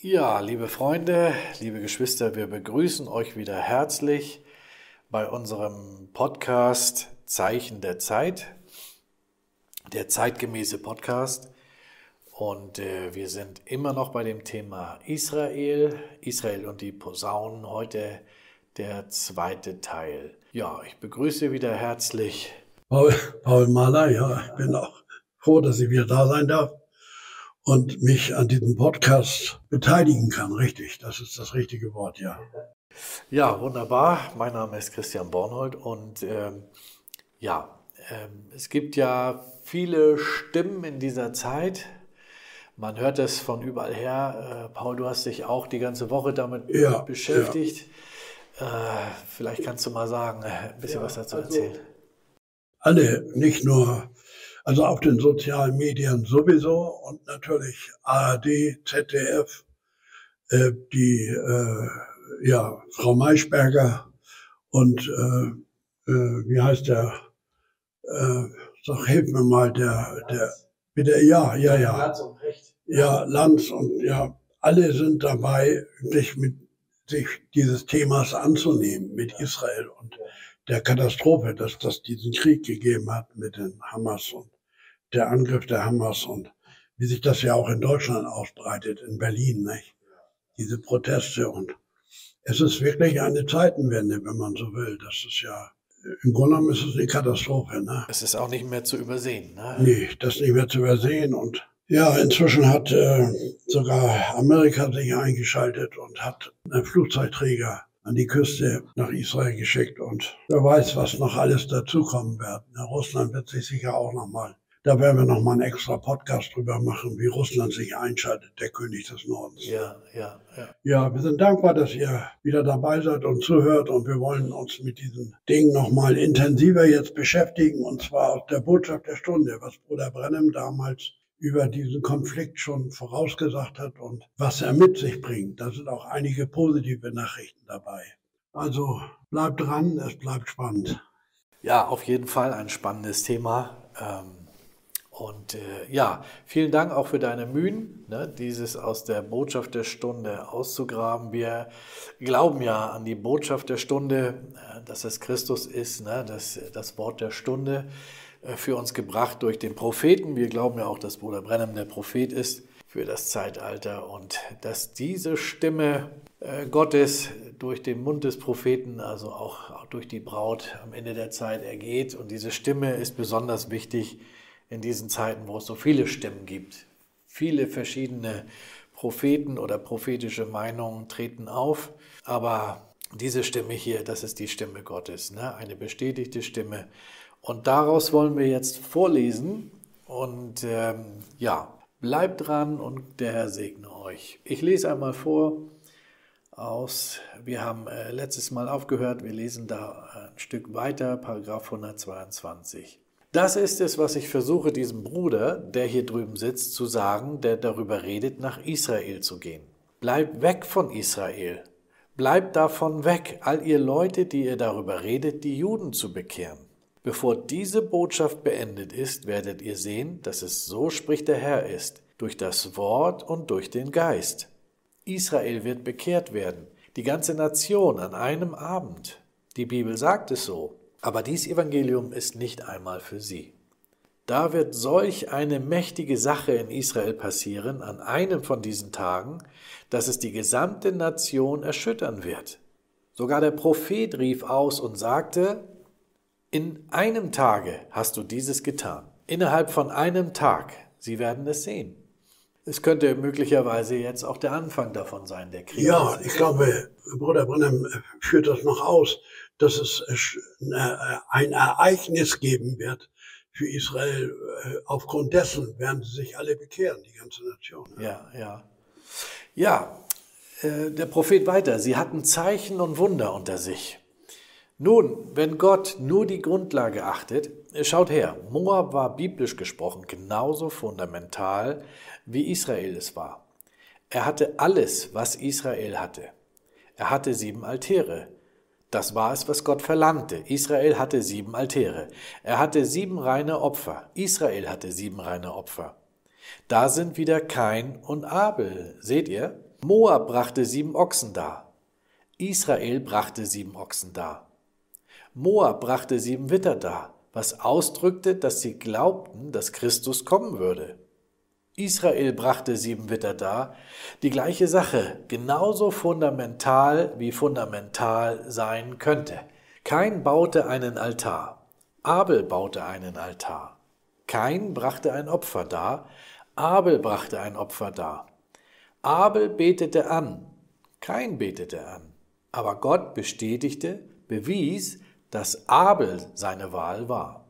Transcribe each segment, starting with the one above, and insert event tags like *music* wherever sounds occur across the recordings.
Ja, liebe Freunde, liebe Geschwister, wir begrüßen euch wieder herzlich bei unserem Podcast Zeichen der Zeit, der zeitgemäße Podcast. Und äh, wir sind immer noch bei dem Thema Israel, Israel und die Posaunen. Heute der zweite Teil. Ja, ich begrüße wieder herzlich. Paul, Paul Mahler, ja, ich bin auch froh, dass ich wieder da sein darf und mich an diesem Podcast beteiligen kann. Richtig, das ist das richtige Wort, ja. Ja, wunderbar. Mein Name ist Christian Bornhold und ähm, ja, ähm, es gibt ja viele Stimmen in dieser Zeit. Man hört es von überall her. Äh, Paul, du hast dich auch die ganze Woche damit ja, beschäftigt. Ja. Äh, vielleicht kannst du mal sagen, äh, ein bisschen ja, was dazu also erzählen. Alle, nicht nur also auf den sozialen Medien sowieso und natürlich ARD, ZDF, äh, die äh, ja Frau Maischberger und äh, äh, wie heißt der? Äh, sag, hilf mir mal, der, der, bitte, ja, ja, ja. Lanz und Recht. Ja, Lanz und ja, alle sind dabei, sich mit sich dieses Themas anzunehmen mit Israel und der Katastrophe, dass das diesen Krieg gegeben hat mit den Hamas und der Angriff der Hamas und wie sich das ja auch in Deutschland ausbreitet, in Berlin, nicht? Diese Proteste und es ist wirklich eine Zeitenwende, wenn man so will. Das ist ja, im Grunde genommen ist es eine Katastrophe, ne? Es ist auch nicht mehr zu übersehen, ne? Nee, das ist nicht mehr zu übersehen und ja, inzwischen hat äh, sogar Amerika sich eingeschaltet und hat einen Flugzeugträger an die Küste nach Israel geschickt und wer weiß, was noch alles dazukommen wird. Russland wird sich sicher auch noch mal da werden wir noch mal einen extra Podcast drüber machen, wie Russland sich einschaltet, der König des Nordens. Ja, ja, ja. Ja, wir sind dankbar, dass ihr wieder dabei seid und zuhört und wir wollen uns mit diesen Dingen noch mal intensiver jetzt beschäftigen und zwar aus der Botschaft der Stunde, was Bruder Brennem damals über diesen Konflikt schon vorausgesagt hat und was er mit sich bringt. Da sind auch einige positive Nachrichten dabei. Also bleibt dran, es bleibt spannend. Ja, auf jeden Fall ein spannendes Thema. Ähm und äh, ja, vielen Dank auch für deine Mühen, ne, dieses aus der Botschaft der Stunde auszugraben. Wir glauben ja an die Botschaft der Stunde, äh, dass es Christus ist, ne, das, das Wort der Stunde äh, für uns gebracht durch den Propheten. Wir glauben ja auch, dass Bruder Brennem der Prophet ist für das Zeitalter und dass diese Stimme äh, Gottes durch den Mund des Propheten, also auch, auch durch die Braut am Ende der Zeit ergeht. Und diese Stimme ist besonders wichtig in diesen Zeiten, wo es so viele Stimmen gibt. Viele verschiedene Propheten oder prophetische Meinungen treten auf, aber diese Stimme hier, das ist die Stimme Gottes, ne? eine bestätigte Stimme. Und daraus wollen wir jetzt vorlesen und ähm, ja, bleibt dran und der Herr segne euch. Ich lese einmal vor aus, wir haben äh, letztes Mal aufgehört, wir lesen da ein Stück weiter, Paragraph 122. Das ist es, was ich versuche, diesem Bruder, der hier drüben sitzt, zu sagen, der darüber redet, nach Israel zu gehen. Bleibt weg von Israel. Bleibt davon weg, all ihr Leute, die ihr darüber redet, die Juden zu bekehren. Bevor diese Botschaft beendet ist, werdet ihr sehen, dass es so spricht der Herr ist, durch das Wort und durch den Geist. Israel wird bekehrt werden, die ganze Nation an einem Abend. Die Bibel sagt es so. Aber dies Evangelium ist nicht einmal für sie. Da wird solch eine mächtige Sache in Israel passieren an einem von diesen Tagen, dass es die gesamte Nation erschüttern wird. Sogar der Prophet rief aus und sagte, in einem Tage hast du dieses getan. Innerhalb von einem Tag. Sie werden es sehen. Es könnte möglicherweise jetzt auch der Anfang davon sein, der Krieg. Ja, ich glaube, Bruder Brennem führt das noch aus dass es äh, ein Ereignis geben wird für Israel. Äh, aufgrund dessen werden sie sich alle bekehren, die ganze Nation. Ja, ja. Ja, äh, der Prophet weiter. Sie hatten Zeichen und Wunder unter sich. Nun, wenn Gott nur die Grundlage achtet, schaut her, Moab war biblisch gesprochen genauso fundamental, wie Israel es war. Er hatte alles, was Israel hatte. Er hatte sieben Altäre, das war es, was Gott verlangte. Israel hatte sieben Altäre. Er hatte sieben reine Opfer. Israel hatte sieben reine Opfer. Da sind wieder Kain und Abel. Seht ihr? Moab brachte sieben Ochsen dar. Israel brachte sieben Ochsen dar. Moab brachte sieben Witter dar, was ausdrückte, dass sie glaubten, dass Christus kommen würde. Israel brachte sieben Witter dar, die gleiche Sache, genauso fundamental wie fundamental sein könnte. Kein baute einen Altar, Abel baute einen Altar. Kein brachte ein Opfer dar, Abel brachte ein Opfer dar. Abel betete an, kein betete an. Aber Gott bestätigte, bewies, dass Abel seine Wahl war.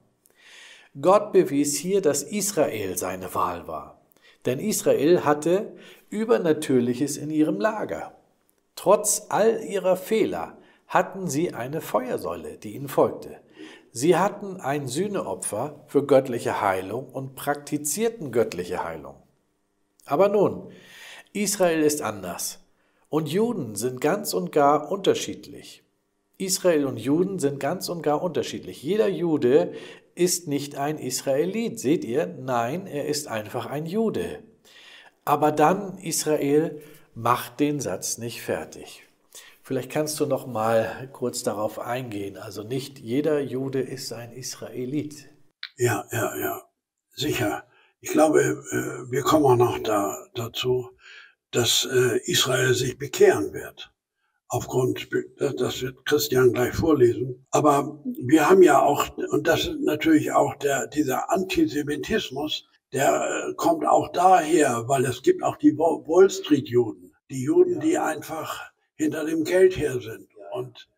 Gott bewies hier, dass Israel seine Wahl war. Denn Israel hatte Übernatürliches in ihrem Lager. Trotz all ihrer Fehler hatten sie eine Feuersäule, die ihnen folgte. Sie hatten ein Sühneopfer für göttliche Heilung und praktizierten göttliche Heilung. Aber nun, Israel ist anders und Juden sind ganz und gar unterschiedlich. Israel und Juden sind ganz und gar unterschiedlich. Jeder Jude ist nicht ein Israelit, seht ihr? Nein, er ist einfach ein Jude. Aber dann Israel macht den Satz nicht fertig. Vielleicht kannst du noch mal kurz darauf eingehen. Also nicht jeder Jude ist ein Israelit. Ja, ja, ja, sicher. Ich glaube, äh, wir kommen auch noch da, dazu, dass äh, Israel sich bekehren wird. Aufgrund, das wird Christian gleich vorlesen. Aber wir haben ja auch, und das ist natürlich auch der, dieser Antisemitismus, der äh, kommt auch daher, weil es gibt auch die Wall Street Juden. Die Juden, ja. die einfach hinter dem Geld her sind. Und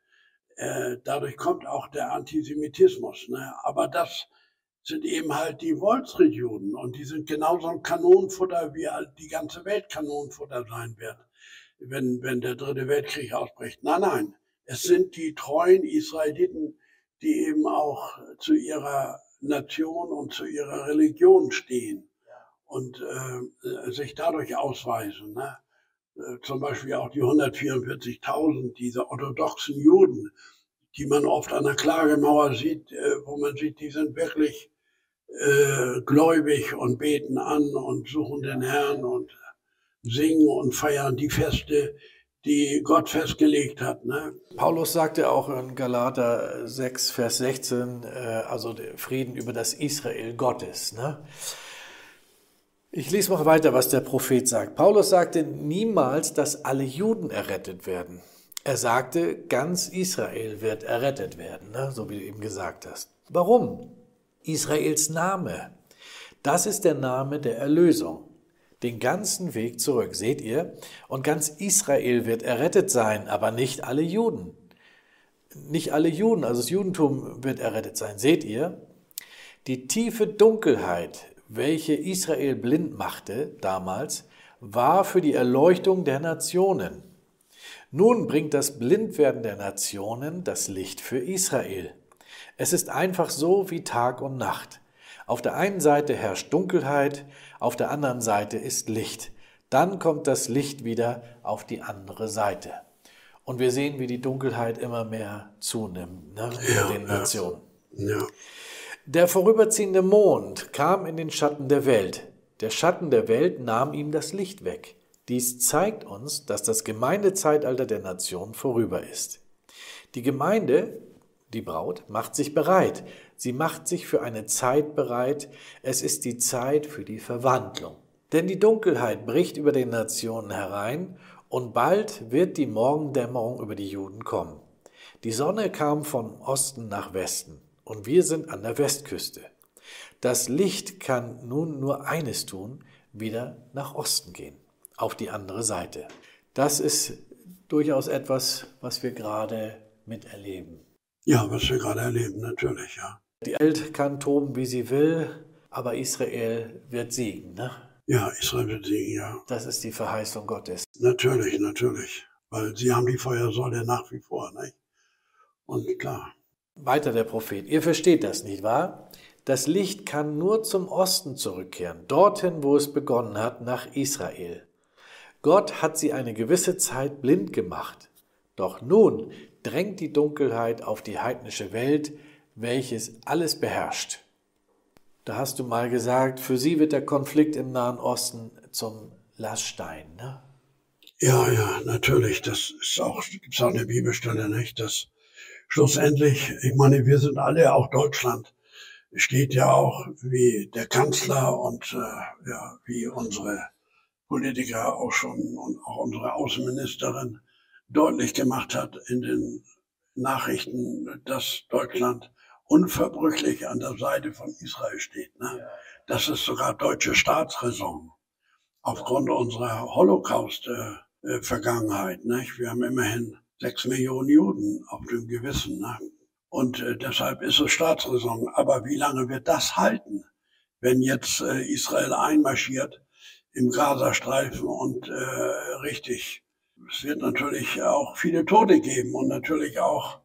äh, dadurch kommt auch der Antisemitismus. Ne? Aber das sind eben halt die Wall Street Juden und die sind genauso ein Kanonenfutter, wie die ganze Welt Kanonenfutter sein wird, wenn, wenn der dritte Weltkrieg ausbricht. Nein, nein, es sind die treuen Israeliten, die eben auch zu ihrer Nation und zu ihrer Religion stehen und äh, sich dadurch ausweisen. Ne? Äh, zum Beispiel auch die 144.000 dieser orthodoxen Juden, die man oft an der Klagemauer sieht, äh, wo man sieht, die sind wirklich äh, gläubig und beten an und suchen den Herrn und singen und feiern die Feste, die Gott festgelegt hat. Ne? Paulus sagte auch in Galater 6, Vers 16, äh, also Frieden über das Israel Gottes. Ne? Ich lese mal weiter, was der Prophet sagt. Paulus sagte niemals, dass alle Juden errettet werden. Er sagte, ganz Israel wird errettet werden, ne? so wie du eben gesagt hast. Warum? Israels Name. Das ist der Name der Erlösung. Den ganzen Weg zurück, seht ihr? Und ganz Israel wird errettet sein, aber nicht alle Juden. Nicht alle Juden, also das Judentum wird errettet sein, seht ihr? Die tiefe Dunkelheit welche Israel blind machte damals, war für die Erleuchtung der Nationen. Nun bringt das Blindwerden der Nationen das Licht für Israel. Es ist einfach so wie Tag und Nacht. Auf der einen Seite herrscht Dunkelheit, auf der anderen Seite ist Licht. Dann kommt das Licht wieder auf die andere Seite. Und wir sehen, wie die Dunkelheit immer mehr zunimmt ne, ja, in den Nationen. Ja. ja. Der vorüberziehende Mond kam in den Schatten der Welt. Der Schatten der Welt nahm ihm das Licht weg. Dies zeigt uns, dass das Gemeindezeitalter der Nation vorüber ist. Die Gemeinde, die Braut, macht sich bereit. Sie macht sich für eine Zeit bereit. Es ist die Zeit für die Verwandlung. Denn die Dunkelheit bricht über den Nationen herein und bald wird die Morgendämmerung über die Juden kommen. Die Sonne kam von Osten nach Westen und wir sind an der Westküste. Das Licht kann nun nur eines tun, wieder nach Osten gehen, auf die andere Seite. Das ist durchaus etwas, was wir gerade miterleben. Ja, was wir gerade erleben, natürlich, ja. Die Welt kann toben, wie sie will, aber Israel wird siegen, ne? Ja, Israel wird siegen, ja. Das ist die Verheißung Gottes. Natürlich, natürlich. Weil sie haben die Feuersäule nach wie vor, nicht? Und klar. Weiter der Prophet. Ihr versteht das, nicht wahr? Das Licht kann nur zum Osten zurückkehren, dorthin, wo es begonnen hat, nach Israel. Gott hat sie eine gewisse Zeit blind gemacht. Doch nun drängt die Dunkelheit auf die heidnische Welt, welches alles beherrscht. Da hast du mal gesagt, für sie wird der Konflikt im Nahen Osten zum Laststein. Ne? Ja, ja, natürlich. Das ist auch, gibt es auch eine Bibelstelle, nicht? Dass schlussendlich, ich meine, wir sind alle, auch Deutschland, steht ja auch wie der Kanzler und äh, ja, wie unsere Politiker auch schon und auch unsere Außenministerin deutlich gemacht hat in den Nachrichten, dass Deutschland unverbrüchlich an der Seite von Israel steht. Ne? Das ist sogar deutsche Staatsräson aufgrund unserer Holocaust-Vergangenheit. Äh, Wir haben immerhin sechs Millionen Juden auf dem Gewissen. Ne? Und äh, deshalb ist es Staatsräson. Aber wie lange wird das halten, wenn jetzt äh, Israel einmarschiert im Gazastreifen und äh, richtig? Es wird natürlich auch viele Tote geben und natürlich auch,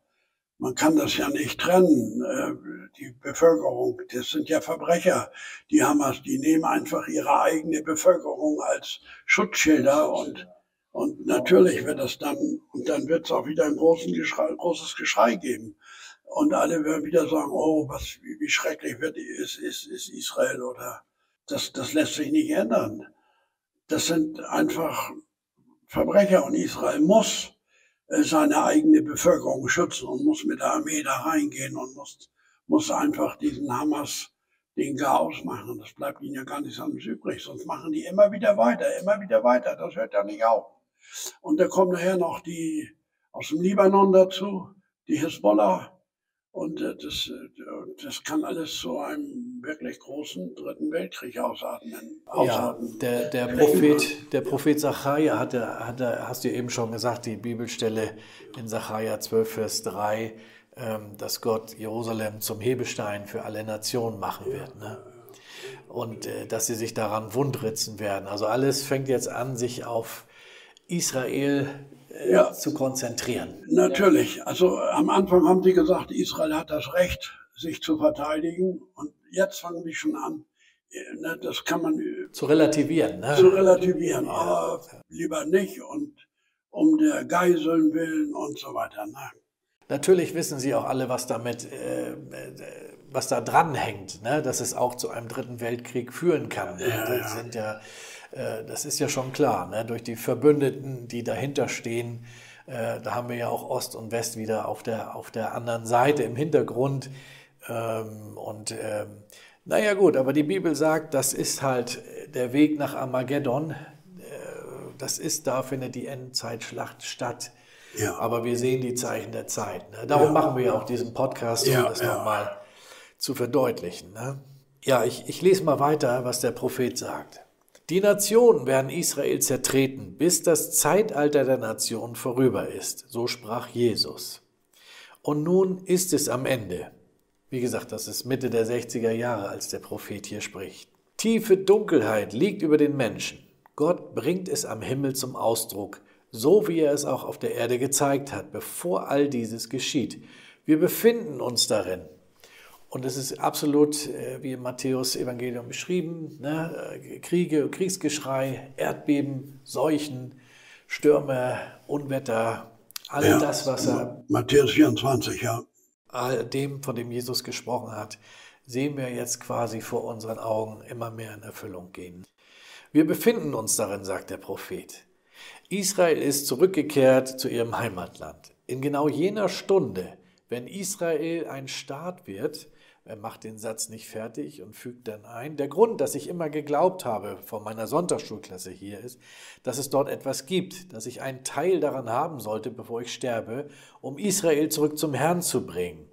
man kann das ja nicht trennen, äh, die Bevölkerung, das sind ja Verbrecher, die Hamas, die nehmen einfach ihre eigene Bevölkerung als Schutzschilder und und natürlich wird das dann, und dann wird es auch wieder ein Geschrei, großes Geschrei geben. Und alle werden wieder sagen, oh, was, wie, wie schrecklich wird, ist, ist, ist Israel oder das, das lässt sich nicht ändern. Das sind einfach Verbrecher und Israel muss seine eigene Bevölkerung schützen und muss mit der Armee da reingehen und muss, muss einfach diesen Hamas den Chaos machen. Das bleibt ihnen ja gar nichts anderes übrig. Sonst machen die immer wieder weiter, immer wieder weiter. Das hört ja nicht auf. Und da kommen nachher noch die aus dem Libanon dazu, die Hisbollah, und äh, das, äh, das kann alles zu einem wirklich großen Dritten Weltkrieg ausatmen. ausatmen. Ja, der, der, Prophet, der Prophet Zachariah hatte, hatte, hast du eben schon gesagt, die Bibelstelle in Zachariah 12, Vers 3, ähm, dass Gott Jerusalem zum Hebestein für alle Nationen machen wird. Ne? Und äh, dass sie sich daran wundritzen werden. Also alles fängt jetzt an, sich auf Israel äh, ja. zu konzentrieren. Natürlich. Also am Anfang haben sie gesagt, Israel hat das Recht, sich zu verteidigen. Und jetzt fangen die schon an, äh, ne, das kann man äh, zu relativieren. Ne? Zu relativieren. Ja. Aber lieber nicht und um der Geiseln willen und so weiter. Ne? Natürlich wissen Sie auch alle, was damit, äh, was da dran hängt, ne? dass es auch zu einem dritten Weltkrieg führen kann. Ja, das sind ja äh, das ist ja schon klar, ne? durch die Verbündeten, die dahinter stehen. Äh, da haben wir ja auch Ost und West wieder auf der, auf der anderen Seite im Hintergrund. Ähm, und ähm, naja gut, aber die Bibel sagt, das ist halt der Weg nach Armageddon. Äh, das ist, da findet die Endzeitschlacht statt. Ja. Aber wir sehen die Zeichen der Zeit. Ne? Darum ja. machen wir ja auch diesen Podcast, um ja, das nochmal zu verdeutlichen. Ne? Ja, ich, ich lese mal weiter, was der Prophet sagt. Die Nationen werden Israel zertreten, bis das Zeitalter der Nationen vorüber ist, so sprach Jesus. Und nun ist es am Ende. Wie gesagt, das ist Mitte der 60er Jahre, als der Prophet hier spricht. Tiefe Dunkelheit liegt über den Menschen. Gott bringt es am Himmel zum Ausdruck, so wie er es auch auf der Erde gezeigt hat, bevor all dieses geschieht. Wir befinden uns darin. Und es ist absolut, äh, wie im Matthäus-Evangelium beschrieben, ne? Kriege, Kriegsgeschrei, Erdbeben, Seuchen, Stürme, Unwetter, all ja, das, was er. Matthäus 24, ja. All dem, von dem Jesus gesprochen hat, sehen wir jetzt quasi vor unseren Augen immer mehr in Erfüllung gehen. Wir befinden uns darin, sagt der Prophet. Israel ist zurückgekehrt zu ihrem Heimatland. In genau jener Stunde, wenn Israel ein Staat wird, er macht den Satz nicht fertig und fügt dann ein. Der Grund, dass ich immer geglaubt habe, von meiner Sonntagsschulklasse hier ist, dass es dort etwas gibt, dass ich einen Teil daran haben sollte, bevor ich sterbe, um Israel zurück zum Herrn zu bringen.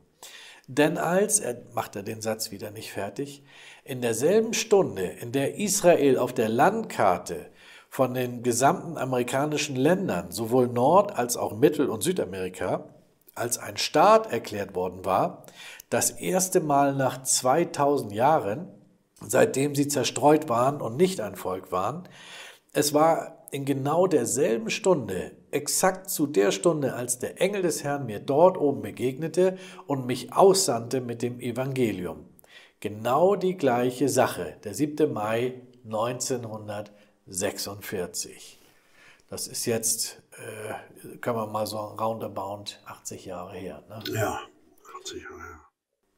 Denn als, er macht er den Satz wieder nicht fertig, in derselben Stunde, in der Israel auf der Landkarte von den gesamten amerikanischen Ländern, sowohl Nord- als auch Mittel- und Südamerika, als ein Staat erklärt worden war, das erste Mal nach 2000 Jahren, seitdem sie zerstreut waren und nicht ein Volk waren. Es war in genau derselben Stunde, exakt zu der Stunde, als der Engel des Herrn mir dort oben begegnete und mich aussandte mit dem Evangelium. Genau die gleiche Sache, der 7. Mai 1946. Das ist jetzt, äh, kann man mal so roundabout 80 Jahre her. Ne? Ja, 80 Jahre her.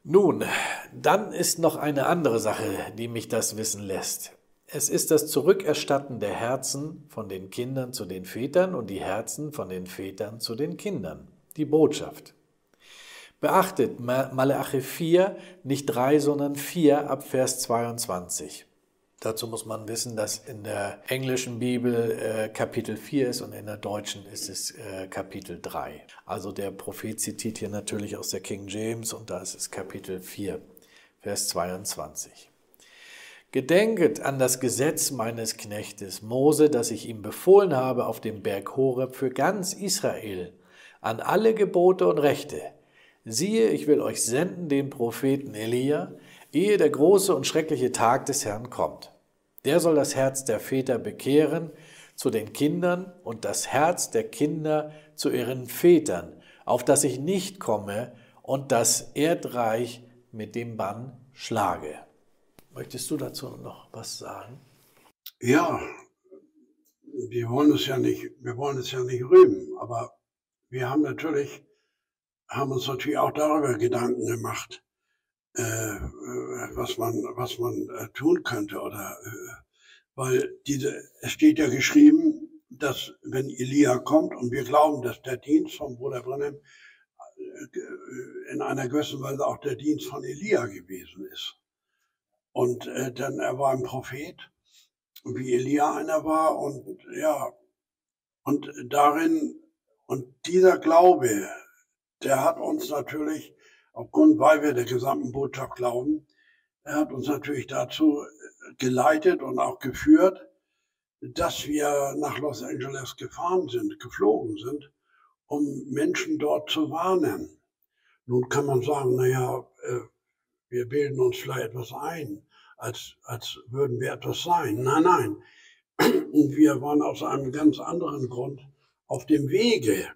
Nun, dann ist noch eine andere Sache, die mich das wissen lässt. Es ist das Zurückerstatten der Herzen von den Kindern zu den Vätern und die Herzen von den Vätern zu den Kindern. Die Botschaft. Beachtet Malachi 4, nicht 3, sondern 4 ab Vers 22. Dazu muss man wissen, dass in der englischen Bibel äh, Kapitel 4 ist und in der deutschen ist es äh, Kapitel 3. Also der Prophet zitiert hier natürlich aus der King James und da ist es Kapitel 4, Vers 22. Gedenket an das Gesetz meines Knechtes Mose, das ich ihm befohlen habe auf dem Berg Horeb für ganz Israel, an alle Gebote und Rechte. Siehe, ich will euch senden den Propheten Elia, ehe der große und schreckliche Tag des Herrn kommt. Der soll das Herz der Väter bekehren zu den Kindern und das Herz der Kinder zu ihren Vätern, auf das ich nicht komme und das Erdreich mit dem Bann schlage. Möchtest du dazu noch was sagen? Ja, wir wollen es ja nicht, wir wollen es ja nicht rühmen, aber wir haben natürlich, haben uns natürlich auch darüber Gedanken gemacht, äh, was man, was man äh, tun könnte oder, äh, weil diese, es steht ja geschrieben, dass wenn Elia kommt und wir glauben, dass der Dienst von Bruder Brennem äh, in einer gewissen Weise auch der Dienst von Elia gewesen ist. Und äh, dann er war ein Prophet, wie Elia einer war und ja, und darin, und dieser Glaube, der hat uns natürlich, aufgrund, weil wir der gesamten Botschaft glauben, er hat uns natürlich dazu äh, geleitet und auch geführt, dass wir nach Los Angeles gefahren sind, geflogen sind, um Menschen dort zu warnen. Nun kann man sagen, naja, äh, wir bilden uns vielleicht etwas ein, als, als würden wir etwas sein. Nein, nein. Und wir waren aus einem ganz anderen Grund auf dem Wege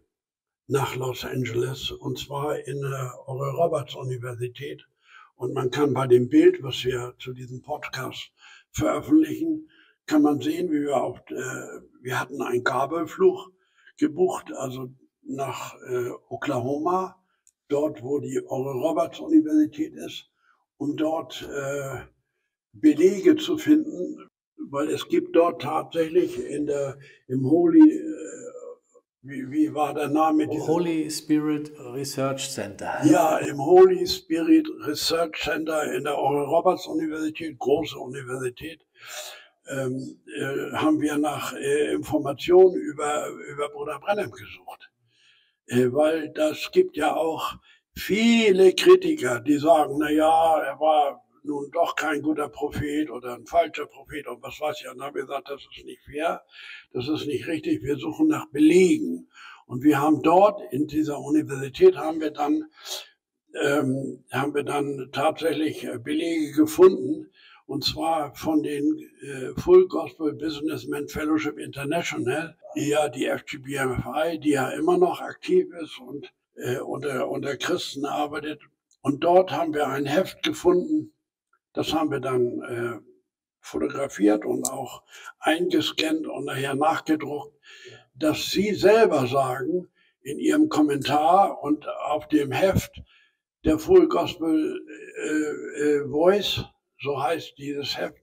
nach Los Angeles, und zwar in der Oral Roberts Universität. Und man kann bei dem Bild, was wir zu diesem Podcast veröffentlichen, kann man sehen, wie wir auf, äh, wir hatten einen Gabelflug gebucht, also nach äh, Oklahoma, dort, wo die Oral Roberts Universität ist um dort äh, Belege zu finden, weil es gibt dort tatsächlich in der, im Holy, äh, wie, wie war der Name? Holy Spirit Research Center. Ja, im Holy Spirit Research Center in der Oral Roberts Universität, große Universität, ähm, äh, haben wir nach äh, Informationen über, über Bruder Brennem gesucht. Äh, weil das gibt ja auch viele Kritiker, die sagen, na ja, er war nun doch kein guter Prophet oder ein falscher Prophet und was weiß ich. Und wir gesagt, das ist nicht fair, das ist nicht richtig, wir suchen nach Belegen. Und wir haben dort in dieser Universität haben wir dann ähm, haben wir dann tatsächlich äh, Belege gefunden, und zwar von den äh, Full Gospel Businessmen Fellowship International, ja die FGBMFI, die ja immer noch aktiv ist und äh, unter, unter Christen arbeitet. Und dort haben wir ein Heft gefunden, das haben wir dann äh, fotografiert und auch eingescannt und nachher nachgedruckt, dass Sie selber sagen in Ihrem Kommentar und auf dem Heft der Full Gospel äh, äh, Voice, so heißt dieses Heft,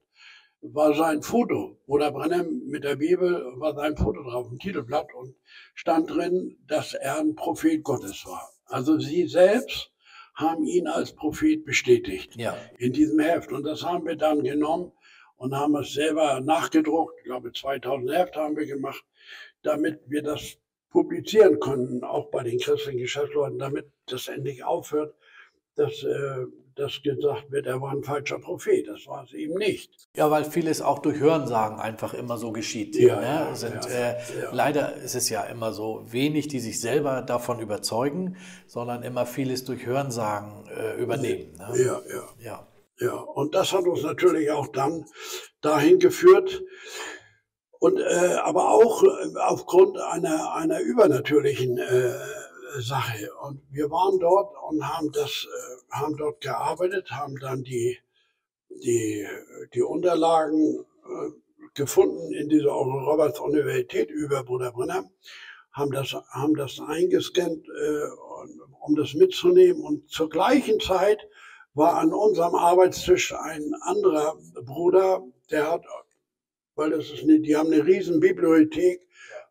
war sein Foto. Bruder Brennem mit der Bibel war sein Foto drauf, ein Titelblatt und stand drin, dass er ein Prophet Gottes war. Also sie selbst haben ihn als Prophet bestätigt ja. in diesem Heft. Und das haben wir dann genommen und haben es selber nachgedruckt. Ich glaube, 2000 Heft haben wir gemacht, damit wir das publizieren können, auch bei den christlichen Geschäftsleuten, damit das endlich aufhört, dass äh, dass gesagt wird, er war ein falscher Prophet. Das war es eben nicht. Ja, weil vieles auch durch Hörensagen einfach immer so geschieht. Ja, ne? ja, Sind, ja, äh. Leider ist es ja immer so wenig, die sich selber davon überzeugen, sondern immer vieles durch Hörensagen äh, übernehmen. Ne? Ja, ja, ja. Ja, und das hat uns natürlich auch dann dahin geführt, und äh, aber auch äh, aufgrund einer einer übernatürlichen äh, Sache. Und wir waren dort und haben das, äh, haben dort gearbeitet, haben dann die, die, die Unterlagen äh, gefunden in dieser Roberts Universität über Bruder Brenner, haben das, haben das eingescannt, äh, um das mitzunehmen. Und zur gleichen Zeit war an unserem Arbeitstisch ein anderer Bruder, der hat weil das ist eine, die haben eine riesen Bibliothek,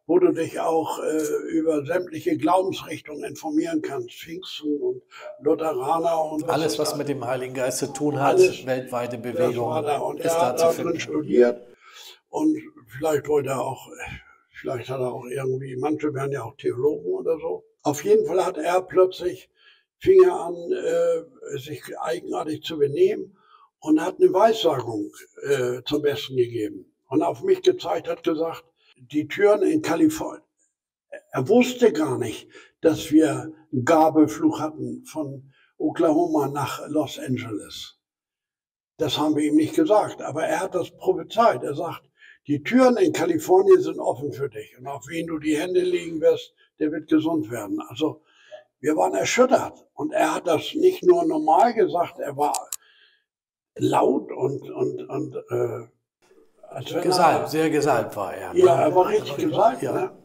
wo du dich auch äh, über sämtliche Glaubensrichtungen informieren kannst. Pfingsten und Lutheraner und was alles, was mit dem Heiligen Geist zu tun hat, alles, weltweite Bewegung. Da. Und ist er hat da drin studiert und vielleicht wollte er auch, vielleicht hat er auch irgendwie, manche werden ja auch Theologen oder so. Auf jeden Fall hat er plötzlich, fing er an, äh, sich eigenartig zu benehmen und hat eine Weissagung äh, zum Besten gegeben. Und auf mich gezeigt hat gesagt, die Türen in Kalifornien. Er wusste gar nicht, dass wir einen Gabelflug hatten von Oklahoma nach Los Angeles. Das haben wir ihm nicht gesagt, aber er hat das prophezeit. Er sagt, die Türen in Kalifornien sind offen für dich und auf wen du die Hände legen wirst, der wird gesund werden. Also wir waren erschüttert und er hat das nicht nur normal gesagt, er war laut und und und äh, also gesalbt, sehr gesalbt war er. Ja, er war richtig gesalbt. Ja. Ne?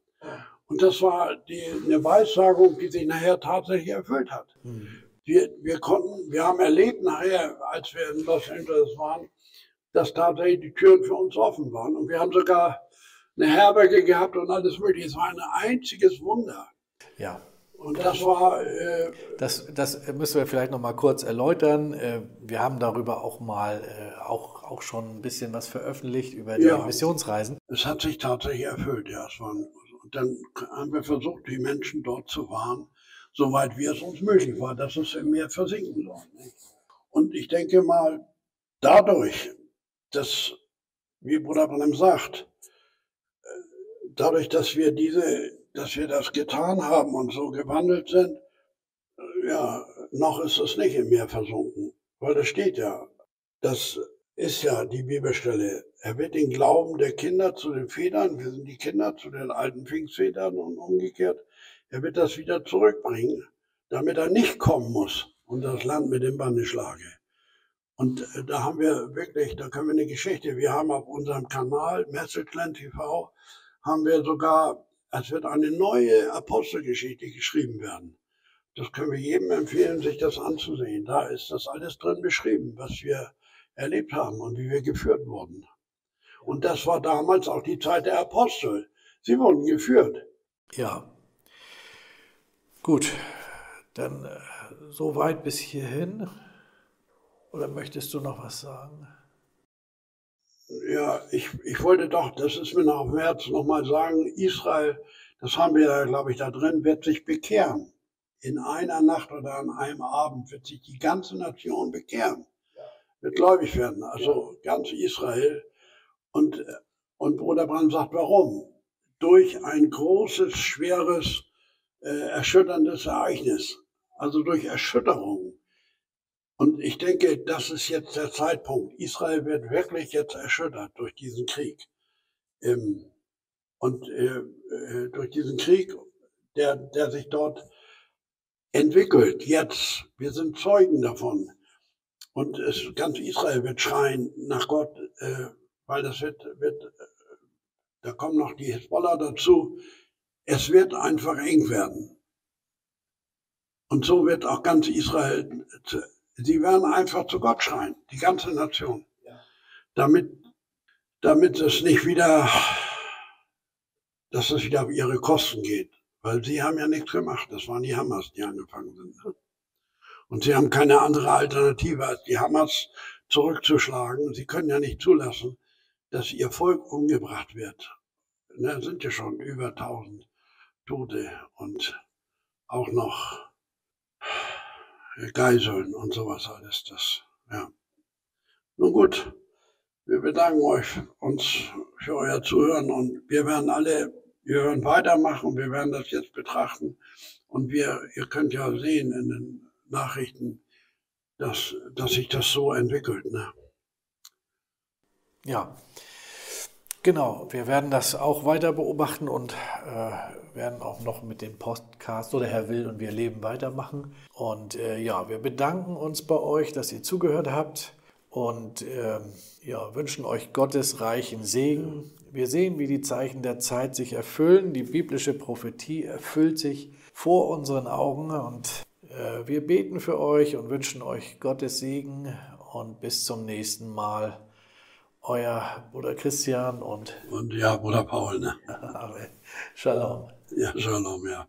Und das war die, eine Weissagung, die sich nachher tatsächlich erfüllt hat. Mhm. Wir, wir konnten, wir haben erlebt nachher, als wir in Los Angeles waren, dass tatsächlich die Türen für uns offen waren. Und wir haben sogar eine Herberge gehabt und alles mögliche. Es war ein einziges Wunder. Ja. Und das war. Äh, das, das müssen wir vielleicht noch mal kurz erläutern. Äh, wir haben darüber auch mal äh, auch, auch schon ein bisschen was veröffentlicht über die ja, Missionsreisen. Es hat sich tatsächlich erfüllt, ja. Es waren, und dann haben wir versucht, die Menschen dort zu warnen, soweit wie es uns möglich war, dass es im Meer versinken soll. Nicht? Und ich denke mal, dadurch, dass, wie Bruder Branham sagt, dadurch, dass wir diese dass wir das getan haben und so gewandelt sind, ja, noch ist es nicht im Meer versunken, weil das steht ja. Das ist ja die Bibelstelle. Er wird den Glauben der Kinder zu den Federn, wir sind die Kinder zu den alten Pfingstfedern und umgekehrt. Er wird das wieder zurückbringen, damit er nicht kommen muss und das Land mit dem Bande schlage. Und äh, da haben wir wirklich, da können wir eine Geschichte, wir haben auf unserem Kanal Messageland TV, haben wir sogar es wird eine neue Apostelgeschichte geschrieben werden. Das können wir jedem empfehlen, sich das anzusehen. Da ist das alles drin beschrieben, was wir erlebt haben und wie wir geführt wurden. Und das war damals auch die Zeit der Apostel. Sie wurden geführt. Ja. Gut, dann äh, so weit bis hierhin. Oder möchtest du noch was sagen? Ja, ich, ich wollte doch, das ist mir noch dem Herzen, nochmal sagen, Israel, das haben wir ja, glaube ich, da drin, wird sich bekehren. In einer Nacht oder an einem Abend wird sich die ganze Nation bekehren. Wird gläubig werden, also ganz Israel. Und, und Bruder Brand sagt, warum? Durch ein großes, schweres, äh, erschütterndes Ereignis. Also durch Erschütterung. Und ich denke, das ist jetzt der Zeitpunkt. Israel wird wirklich jetzt erschüttert durch diesen Krieg. Ähm, und äh, äh, durch diesen Krieg, der, der sich dort entwickelt, jetzt, wir sind Zeugen davon. Und es, ganz Israel wird schreien nach Gott, äh, weil das wird, wird, da kommen noch die Hisbollah dazu. Es wird einfach eng werden. Und so wird auch ganz Israel Sie werden einfach zu Gott schreien, die ganze Nation. Damit, damit es nicht wieder, dass es wieder auf ihre Kosten geht. Weil sie haben ja nichts gemacht. Das waren die Hamas, die angefangen sind. Ne? Und sie haben keine andere Alternative, als die Hamas zurückzuschlagen. Sie können ja nicht zulassen, dass ihr Volk umgebracht wird. Da ne, sind ja schon über 1000 Tote und auch noch Geiseln und sowas alles das. Ja. Nun gut, wir bedanken euch uns für euer Zuhören und wir werden alle, wir werden weitermachen, wir werden das jetzt betrachten und wir, ihr könnt ja sehen in den Nachrichten, dass, dass sich das so entwickelt. Ne? Ja, Genau, wir werden das auch weiter beobachten und äh, werden auch noch mit dem Podcast oder Herr Will und wir leben weitermachen. Und äh, ja, wir bedanken uns bei euch, dass ihr zugehört habt und äh, ja, wünschen euch Gottes reichen Segen. Wir sehen, wie die Zeichen der Zeit sich erfüllen. Die biblische Prophetie erfüllt sich vor unseren Augen und äh, wir beten für euch und wünschen euch Gottes Segen und bis zum nächsten Mal euer Bruder Christian und, und ja, Bruder Paul. Ne? *laughs* Shalom. Ja, Shalom, ja.